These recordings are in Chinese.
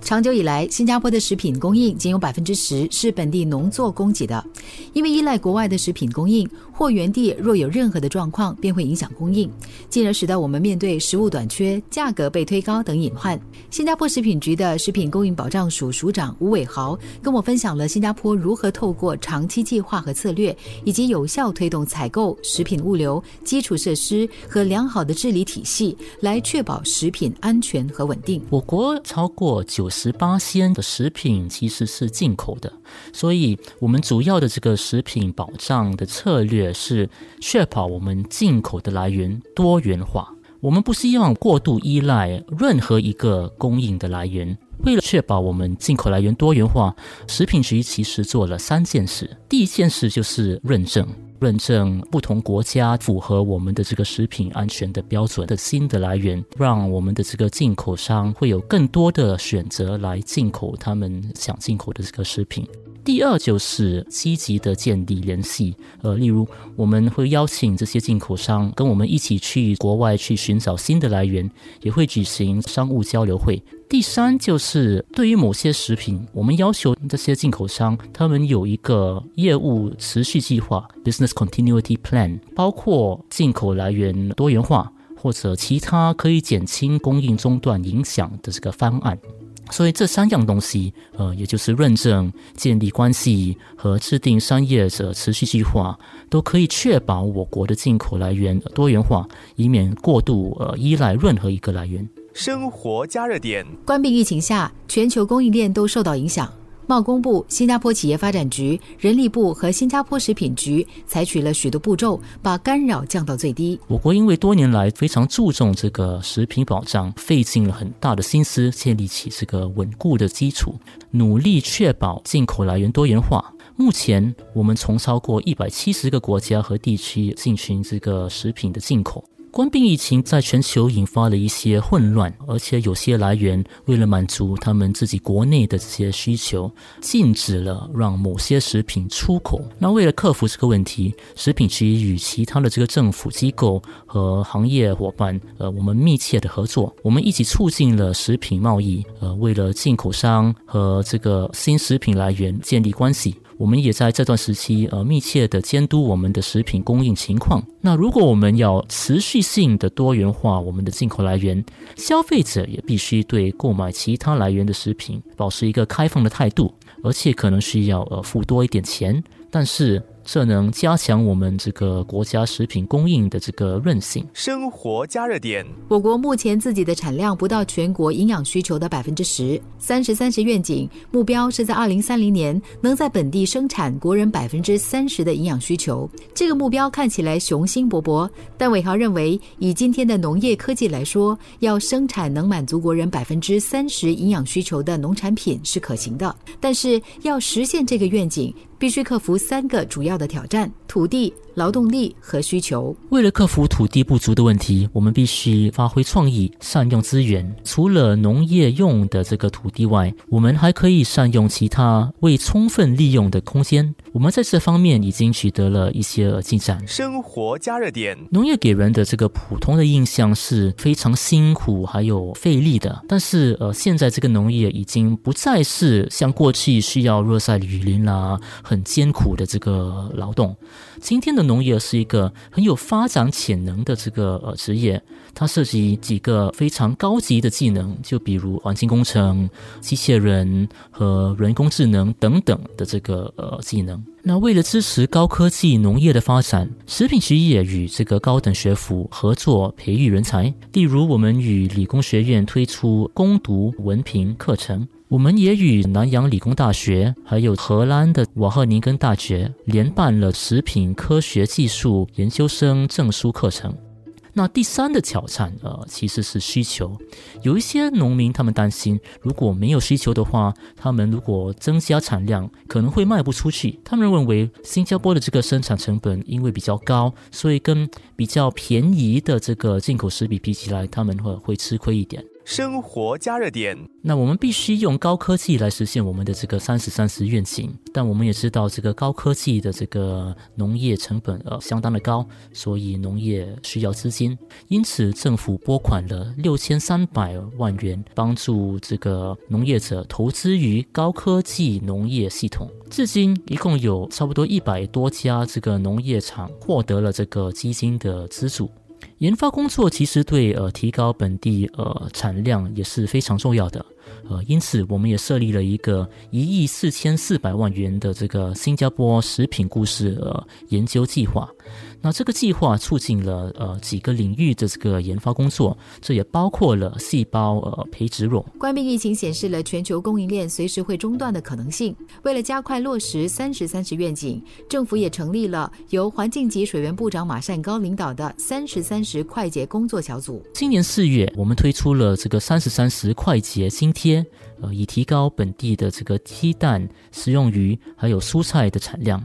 长久以来，新加坡的食品供应仅有百分之十是本地农作供给的，因为依赖国外的食品供应，货源地若有任何的状况，便会影响供应，进而使得我们面对食物短缺、价格被推高等隐患。新加坡食品局的食品供应保障署署长吴伟豪跟我分享了新加坡如何透过长期计划和策略，以及有效推动采购、食品物流、基础设施和良好的治理体系，来确保食品安全和稳定。我国超过九十八仙的食品其实是进口的，所以我们主要的这个食品保障的策略是确保我们进口的来源多元化。我们不希望过度依赖任何一个供应的来源。为了确保我们进口来源多元化，食品局其实做了三件事。第一件事就是认证。认证不同国家符合我们的这个食品安全的标准的新的来源，让我们的这个进口商会有更多的选择来进口他们想进口的这个食品。第二就是积极的建立联系，呃，例如我们会邀请这些进口商跟我们一起去国外去寻找新的来源，也会举行商务交流会。第三就是对于某些食品，我们要求这些进口商他们有一个业务持续计划 （business continuity plan），包括进口来源多元化或者其他可以减轻供应中断影响的这个方案。所以这三样东西，呃，也就是认证、建立关系和制定商业者持续计划，都可以确保我国的进口来源多元化，以免过度呃依赖任何一个来源。生活加热点。关闭疫情下，全球供应链都受到影响。贸工部、新加坡企业发展局、人力部和新加坡食品局采取了许多步骤，把干扰降到最低。我国因为多年来非常注重这个食品保障，费尽了很大的心思建立起这个稳固的基础，努力确保进口来源多元化。目前，我们从超过一百七十个国家和地区进行这个食品的进口。冠病疫情在全球引发了一些混乱，而且有些来源为了满足他们自己国内的这些需求，禁止了让某些食品出口。那为了克服这个问题，食品局与其他的这个政府机构和行业伙伴，呃，我们密切的合作，我们一起促进了食品贸易。呃，为了进口商和这个新食品来源建立关系。我们也在这段时期，呃，密切的监督我们的食品供应情况。那如果我们要持续性的多元化我们的进口来源，消费者也必须对购买其他来源的食品保持一个开放的态度，而且可能需要呃付多一点钱，但是。这能加强我们这个国家食品供应的这个韧性。生活加热点。我国目前自己的产量不到全国营养需求的百分之十。三十三十愿景目标是在二零三零年能在本地生产国人百分之三十的营养需求。这个目标看起来雄心勃勃，但伟豪认为，以今天的农业科技来说，要生产能满足国人百分之三十营养需求的农产品是可行的。但是要实现这个愿景。必须克服三个主要要的挑战：土地。劳动力和需求。为了克服土地不足的问题，我们必须发挥创意，善用资源。除了农业用的这个土地外，我们还可以善用其他未充分利用的空间。我们在这方面已经取得了一些进展。生活加热点。农业给人的这个普通的印象是非常辛苦还有费力的，但是呃，现在这个农业已经不再是像过去需要热晒雨淋啦，很艰苦的这个劳动。今天的农业是一个很有发展潜能的这个呃职业，它涉及几个非常高级的技能，就比如环境工程、机械人和人工智能等等的这个呃技能。那为了支持高科技农业的发展，食品企业与这个高等学府合作培育人才，例如我们与理工学院推出攻读文凭课程。我们也与南洋理工大学，还有荷兰的瓦赫宁根大学联办了食品科学技术研究生证书课程。那第三的挑战，呃，其实是需求。有一些农民他们担心，如果没有需求的话，他们如果增加产量，可能会卖不出去。他们认为新加坡的这个生产成本因为比较高，所以跟比较便宜的这个进口食品比起来，他们会会吃亏一点。生活加热点。那我们必须用高科技来实现我们的这个三十三十愿景，但我们也知道这个高科技的这个农业成本呃相当的高，所以农业需要资金，因此政府拨款了六千三百万元，帮助这个农业者投资于高科技农业系统。至今一共有差不多一百多家这个农业厂获得了这个基金的资助。研发工作其实对呃提高本地呃产量也是非常重要的，呃，因此我们也设立了一个一亿四千四百万元的这个新加坡食品故事呃研究计划。那这个计划促进了呃几个领域的这个研发工作，这也包括了细胞呃培植肉。冠病疫情显示了全球供应链随时会中断的可能性。为了加快落实“三十三十愿景”，政府也成立了由环境及水源部长马善高领导的“三十三十快捷工作小组”。今年四月，我们推出了这个“三十三十快捷津贴”，呃，以提高本地的这个鸡蛋、食用鱼还有蔬菜的产量。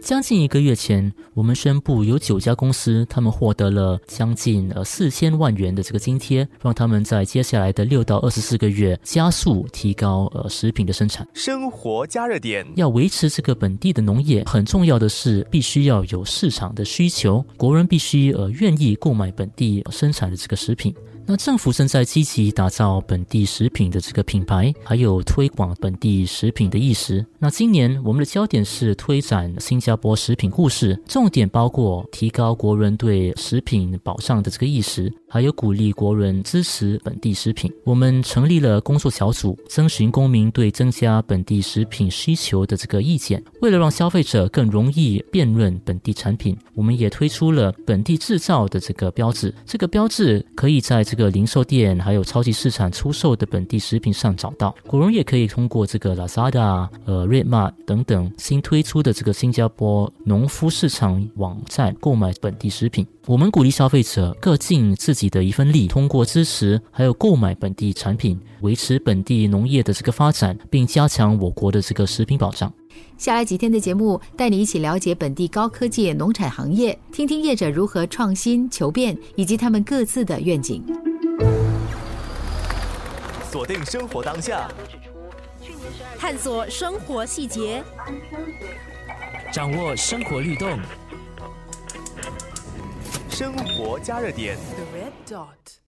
将近一个月前，我们宣布有九家公司，他们获得了将近呃四千万元的这个津贴，让他们在接下来的六到二十四个月加速提高呃食品的生产。生活加热点要维持这个本地的农业，很重要的是必须要有市场的需求，国人必须呃愿意购买本地生产的这个食品。那政府正在积极打造本地食品的这个品牌，还有推广本地食品的意识。那今年我们的焦点是推展新加坡食品故事，重点包括提高国人对食品保障的这个意识，还有鼓励国人支持本地食品。我们成立了工作小组，征询公民对增加本地食品需求的这个意见。为了让消费者更容易辨认本地产品，我们也推出了本地制造的这个标志。这个标志可以在这个零售店还有超级市场出售的本地食品上找到，国人也可以通过这个 Lazada、呃 Redmart 等等新推出的这个新加坡农夫市场网站购买本地食品。我们鼓励消费者各尽自己的一份力，通过支持还有购买本地产品，维持本地农业的这个发展，并加强我国的这个食品保障。下来几天的节目，带你一起了解本地高科技农产行业，听听业者如何创新求变，以及他们各自的愿景。锁定生活当下，探索生活细节，掌握生活律动。生活加热点。The red dot.